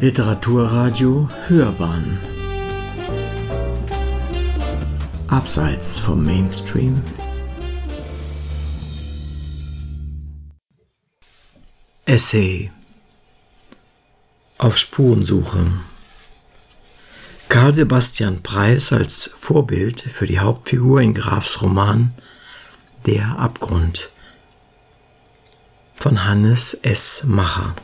Literaturradio Hörbahn. Abseits vom Mainstream. Essay. Auf Spurensuche. Karl Sebastian Preis als Vorbild für die Hauptfigur in Grafs Roman Der Abgrund von Hannes S. Macher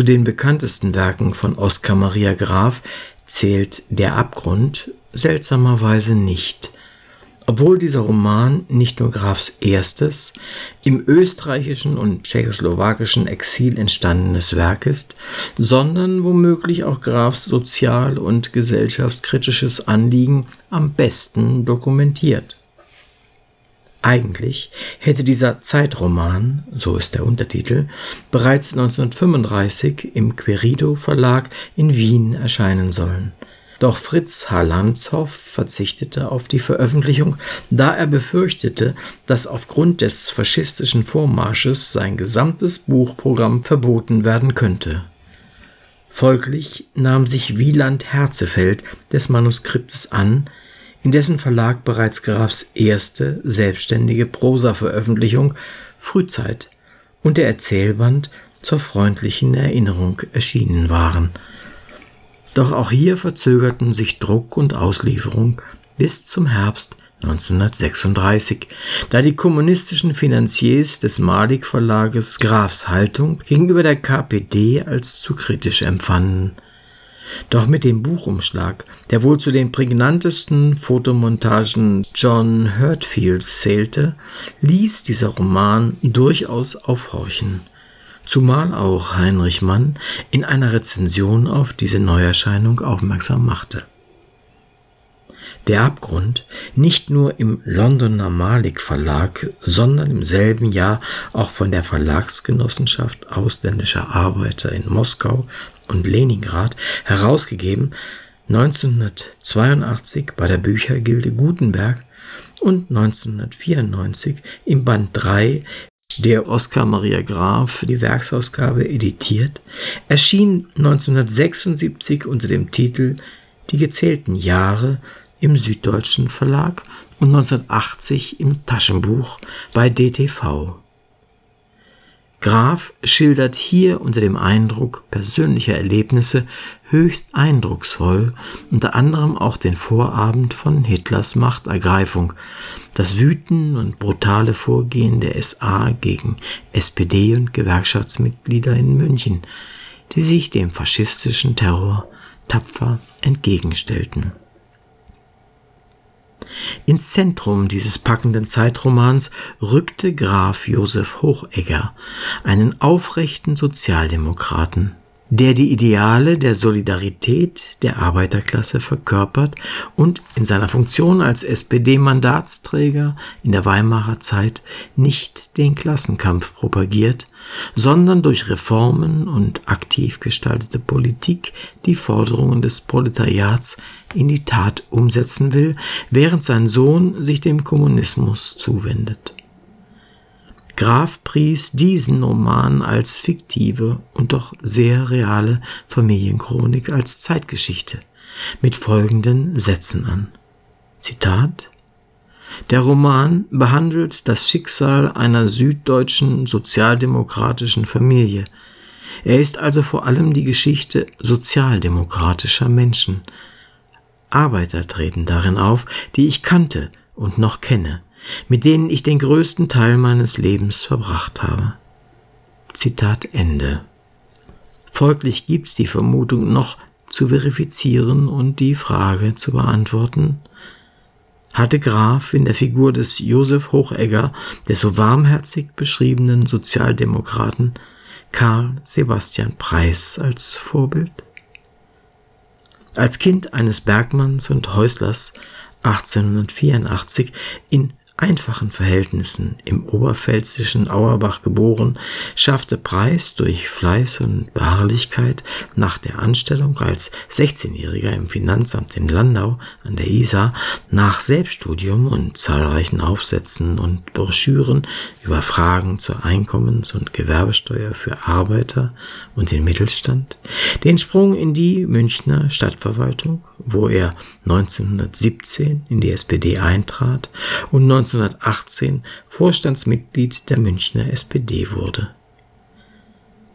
zu den bekanntesten Werken von Oskar Maria Graf zählt Der Abgrund seltsamerweise nicht, obwohl dieser Roman nicht nur Grafs erstes, im österreichischen und tschechoslowakischen Exil entstandenes Werk ist, sondern womöglich auch Grafs sozial- und gesellschaftskritisches Anliegen am besten dokumentiert. Eigentlich hätte dieser Zeitroman, so ist der Untertitel, bereits 1935 im Querido Verlag in Wien erscheinen sollen. Doch Fritz H. Lanzhoff verzichtete auf die Veröffentlichung, da er befürchtete, dass aufgrund des faschistischen Vormarsches sein gesamtes Buchprogramm verboten werden könnte. Folglich nahm sich Wieland Herzefeld des Manuskriptes an, in dessen Verlag bereits Grafs erste selbstständige Prosa-Veröffentlichung Frühzeit und der Erzählband zur freundlichen Erinnerung erschienen waren. Doch auch hier verzögerten sich Druck und Auslieferung bis zum Herbst 1936, da die kommunistischen Finanziers des Malik Verlages Grafs Haltung gegenüber der KPD als zu kritisch empfanden. Doch mit dem Buchumschlag, der wohl zu den prägnantesten Fotomontagen John Hurtfields zählte, ließ dieser Roman durchaus aufhorchen. Zumal auch Heinrich Mann in einer Rezension auf diese Neuerscheinung aufmerksam machte. Der Abgrund nicht nur im Londoner Malik Verlag, sondern im selben Jahr auch von der Verlagsgenossenschaft ausländischer Arbeiter in Moskau und Leningrad herausgegeben, 1982 bei der Büchergilde Gutenberg und 1994 im Band 3 der Oskar Maria Graf die Werksausgabe editiert, erschien 1976 unter dem Titel Die gezählten Jahre im Süddeutschen Verlag und 1980 im Taschenbuch bei DTV. Graf schildert hier unter dem Eindruck persönlicher Erlebnisse höchst eindrucksvoll unter anderem auch den Vorabend von Hitlers Machtergreifung, das Wüten und brutale Vorgehen der SA gegen SPD und Gewerkschaftsmitglieder in München, die sich dem faschistischen Terror tapfer entgegenstellten. Ins Zentrum dieses packenden Zeitromans rückte Graf Josef Hochegger, einen aufrechten Sozialdemokraten, der die Ideale der Solidarität der Arbeiterklasse verkörpert und in seiner Funktion als SPD-Mandatsträger in der Weimarer Zeit nicht den Klassenkampf propagiert, sondern durch Reformen und aktiv gestaltete Politik die Forderungen des Proletariats in die Tat umsetzen will, während sein Sohn sich dem Kommunismus zuwendet. Graf pries diesen Roman als fiktive und doch sehr reale Familienchronik als Zeitgeschichte mit folgenden Sätzen an. Zitat der Roman behandelt das Schicksal einer süddeutschen sozialdemokratischen Familie. Er ist also vor allem die Geschichte sozialdemokratischer Menschen. Arbeiter treten darin auf, die ich kannte und noch kenne, mit denen ich den größten Teil meines Lebens verbracht habe. Zitat Ende. Folglich gibt's die Vermutung noch zu verifizieren und die Frage zu beantworten, hatte Graf in der Figur des Josef Hochegger, des so warmherzig beschriebenen Sozialdemokraten, Karl Sebastian Preis als Vorbild? Als Kind eines Bergmanns und Häuslers 1884 in einfachen Verhältnissen im oberpfälzischen Auerbach geboren, schaffte Preis durch Fleiß und Beharrlichkeit nach der Anstellung als 16-Jähriger im Finanzamt in Landau an der Isar nach Selbststudium und zahlreichen Aufsätzen und Broschüren über Fragen zur Einkommens- und Gewerbesteuer für Arbeiter und den Mittelstand den Sprung in die Münchner Stadtverwaltung, wo er 1917 in die SPD eintrat und 1918 Vorstandsmitglied der Münchner SPD wurde.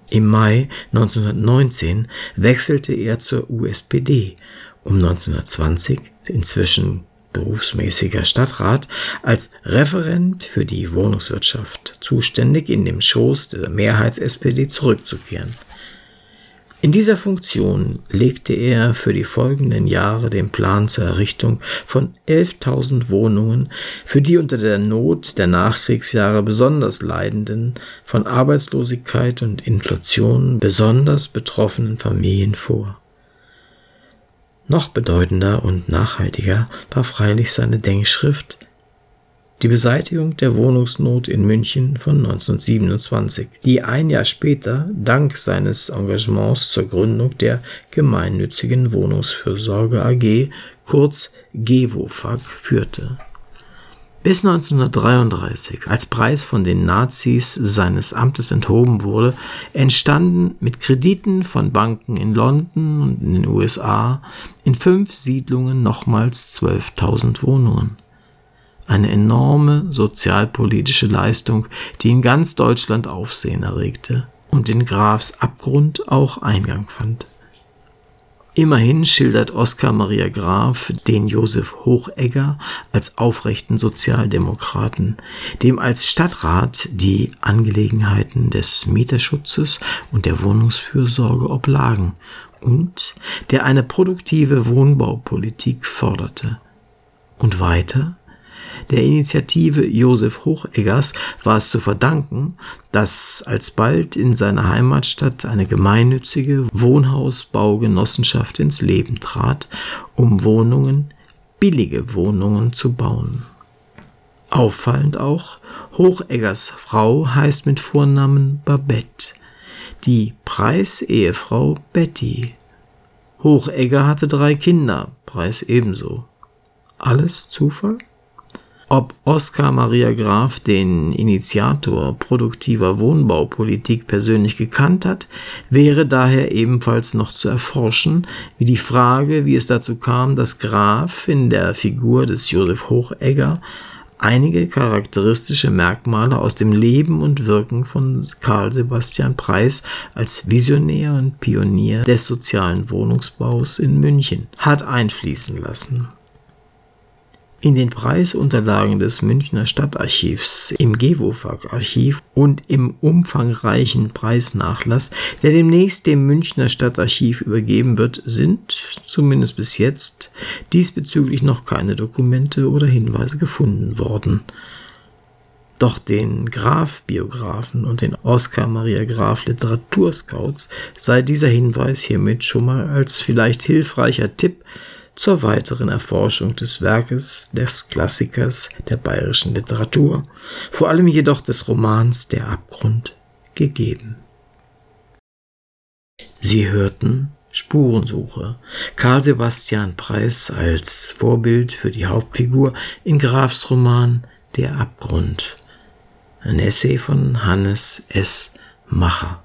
Im Mai 1919 wechselte er zur USPD, um 1920, inzwischen berufsmäßiger Stadtrat, als Referent für die Wohnungswirtschaft zuständig in dem Schoß der Mehrheits-SPD zurückzukehren. In dieser Funktion legte er für die folgenden Jahre den Plan zur Errichtung von 11.000 Wohnungen für die unter der Not der Nachkriegsjahre besonders leidenden, von Arbeitslosigkeit und Inflation besonders betroffenen Familien vor. Noch bedeutender und nachhaltiger war freilich seine Denkschrift die Beseitigung der Wohnungsnot in München von 1927, die ein Jahr später dank seines Engagements zur Gründung der gemeinnützigen Wohnungsfürsorge AG, kurz GEWOFAG, führte. Bis 1933, als Preis von den Nazis seines Amtes enthoben wurde, entstanden mit Krediten von Banken in London und in den USA in fünf Siedlungen nochmals 12.000 Wohnungen eine enorme sozialpolitische Leistung, die in ganz Deutschland Aufsehen erregte und in Grafs Abgrund auch Eingang fand. Immerhin schildert Oskar Maria Graf den Josef Hochegger als aufrechten Sozialdemokraten, dem als Stadtrat die Angelegenheiten des Mieterschutzes und der Wohnungsfürsorge oblagen und der eine produktive Wohnbaupolitik forderte. Und weiter der Initiative Josef Hocheggers war es zu verdanken, dass alsbald in seiner Heimatstadt eine gemeinnützige Wohnhausbaugenossenschaft ins Leben trat, um Wohnungen, billige Wohnungen zu bauen. Auffallend auch, Hocheggers Frau heißt mit Vornamen Babette, die Preis-Ehefrau Betty. Hochegger hatte drei Kinder, Preis ebenso. Alles Zufall? Ob Oskar Maria Graf den Initiator produktiver Wohnbaupolitik persönlich gekannt hat, wäre daher ebenfalls noch zu erforschen, wie die Frage, wie es dazu kam, dass Graf in der Figur des Josef Hochegger einige charakteristische Merkmale aus dem Leben und Wirken von Karl Sebastian Preis als Visionär und Pionier des sozialen Wohnungsbaus in München hat einfließen lassen. In den Preisunterlagen des Münchner Stadtarchivs, im Gewofag-Archiv und im umfangreichen Preisnachlass, der demnächst dem Münchner Stadtarchiv übergeben wird, sind, zumindest bis jetzt, diesbezüglich noch keine Dokumente oder Hinweise gefunden worden. Doch den Graf-Biografen und den Oskar Maria Graf Literaturscouts sei dieser Hinweis hiermit schon mal als vielleicht hilfreicher Tipp zur weiteren Erforschung des Werkes des Klassikers der bayerischen Literatur, vor allem jedoch des Romans Der Abgrund, gegeben. Sie hörten Spurensuche. Karl Sebastian Preis als Vorbild für die Hauptfigur in Grafs Roman Der Abgrund. Ein Essay von Hannes S. Macher.